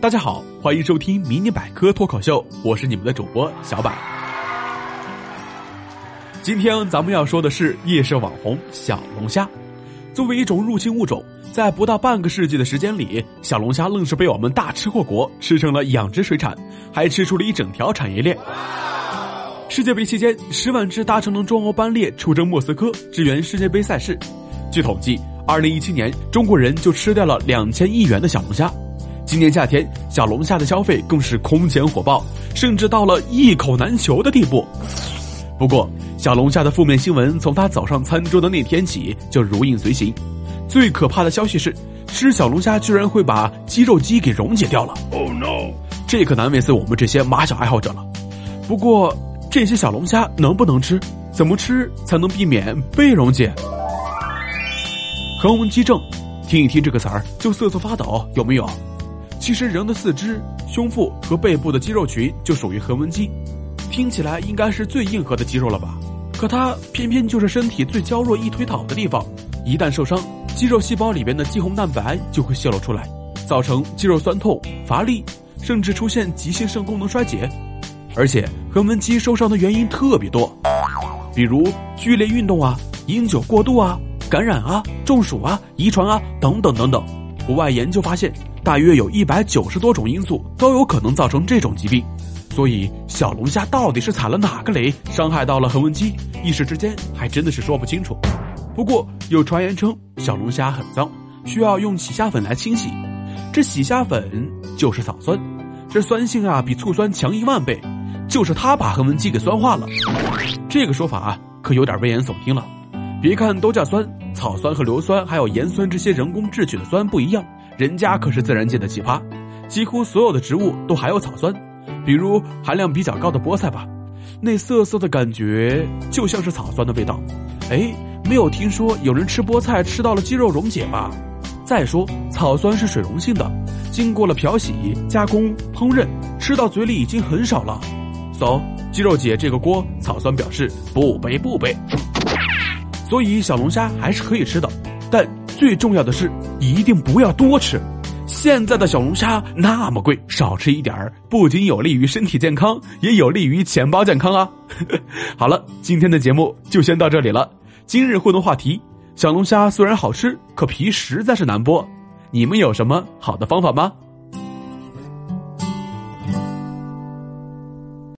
大家好，欢迎收听迷你百科脱口秀，我是你们的主播小百。今天咱们要说的是夜市网红小龙虾。作为一种入侵物种，在不到半个世纪的时间里，小龙虾愣是被我们大吃货国吃成了养殖水产，还吃出了一整条产业链。世界杯期间，十万只搭乘了中欧班列出征莫斯科支援世界杯赛事。据统计，二零一七年中国人就吃掉了两千亿元的小龙虾。今年夏天，小龙虾的消费更是空前火爆，甚至到了一口难求的地步。不过，小龙虾的负面新闻从他走上餐桌的那天起就如影随形。最可怕的消息是，吃小龙虾居然会把肌肉肌给溶解掉了。Oh no！这可难为死我们这些马小爱好者了。不过，这些小龙虾能不能吃？怎么吃才能避免被溶解？横纹肌症，听一听这个词儿就瑟瑟发抖，有没有？其实人的四肢、胸腹和背部的肌肉群就属于横纹肌。听起来应该是最硬核的肌肉了吧？可它偏偏就是身体最娇弱易推倒的地方，一旦受伤，肌肉细胞里边的肌红蛋白就会泄露出来，造成肌肉酸痛、乏力，甚至出现急性肾功能衰竭。而且横纹肌受伤的原因特别多，比如剧烈运动啊、饮酒过度啊、感染啊、中暑啊、遗传啊等等等等。国外研究发现，大约有一百九十多种因素都有可能造成这种疾病。所以，小龙虾到底是踩了哪个雷，伤害到了横纹肌？一时之间还真的是说不清楚。不过有传言称，小龙虾很脏，需要用洗虾粉来清洗。这洗虾粉就是草酸，这酸性啊比醋酸强一万倍，就是它把横纹肌给酸化了。这个说法啊可有点危言耸听了。别看都叫酸，草酸和硫酸还有盐酸这些人工制取的酸不一样，人家可是自然界的奇葩，几乎所有的植物都含有草酸。比如含量比较高的菠菜吧，那涩涩的感觉就像是草酸的味道。哎，没有听说有人吃菠菜吃到了肌肉溶解吧？再说草酸是水溶性的，经过了漂洗、加工、烹饪，吃到嘴里已经很少了。So，肌肉姐这个锅，草酸表示不背不背。所以小龙虾还是可以吃的，但最重要的是一定不要多吃。现在的小龙虾那么贵，少吃一点儿，不仅有利于身体健康，也有利于钱包健康啊！好了，今天的节目就先到这里了。今日互动话题：小龙虾虽然好吃，可皮实在是难剥。你们有什么好的方法吗？